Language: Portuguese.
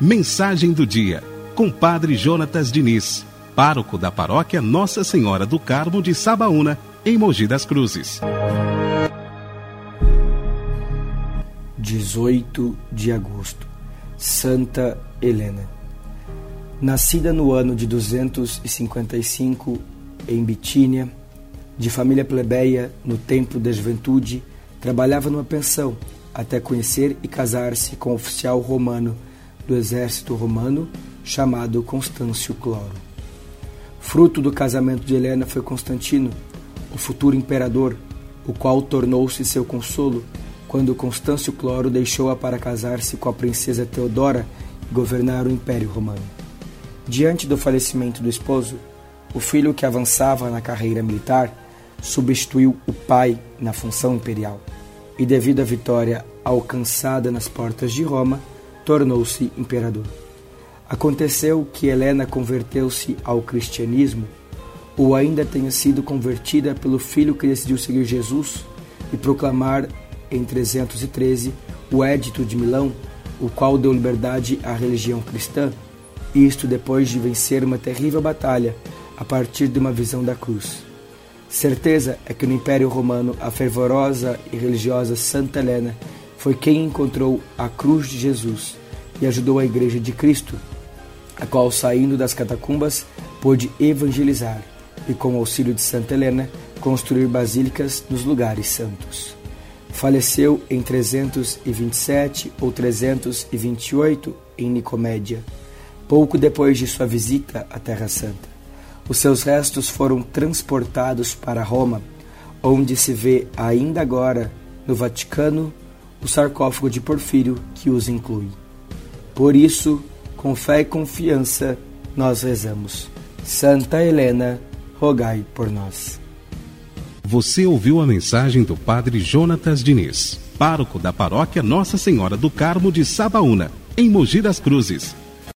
Mensagem do dia, com Padre Jonatas Diniz, pároco da paróquia Nossa Senhora do Carmo de Sabaúna, em Mogi das Cruzes. 18 de agosto, Santa Helena. Nascida no ano de 255 em Bitínia, de família plebeia no tempo da juventude, trabalhava numa pensão até conhecer e casar-se com um oficial romano do exército romano chamado Constâncio Cloro. Fruto do casamento de Helena foi Constantino, o futuro imperador, o qual tornou-se seu consolo quando Constâncio Cloro deixou-a para casar-se com a princesa Teodora e governar o Império Romano. Diante do falecimento do esposo, o filho que avançava na carreira militar substituiu o pai na função imperial e, devido à vitória alcançada nas portas de Roma, tornou-se imperador. Aconteceu que Helena converteu-se ao cristianismo, ou ainda tenha sido convertida pelo filho que decidiu seguir Jesus e proclamar em 313 o Édito de Milão, o qual deu liberdade à religião cristã, isto depois de vencer uma terrível batalha a partir de uma visão da cruz. Certeza é que no Império Romano a fervorosa e religiosa Santa Helena foi quem encontrou a cruz de Jesus e ajudou a Igreja de Cristo, a qual, saindo das catacumbas, pôde evangelizar e, com o auxílio de Santa Helena, construir basílicas nos lugares santos. Faleceu em 327 ou 328 em Nicomédia, pouco depois de sua visita à Terra Santa. Os seus restos foram transportados para Roma, onde se vê ainda agora, no Vaticano, o sarcófago de Porfírio que os inclui. Por isso, com fé e confiança, nós rezamos. Santa Helena, rogai por nós. Você ouviu a mensagem do Padre Jonatas Diniz, pároco da paróquia Nossa Senhora do Carmo de Sabaúna, em Mogi das Cruzes.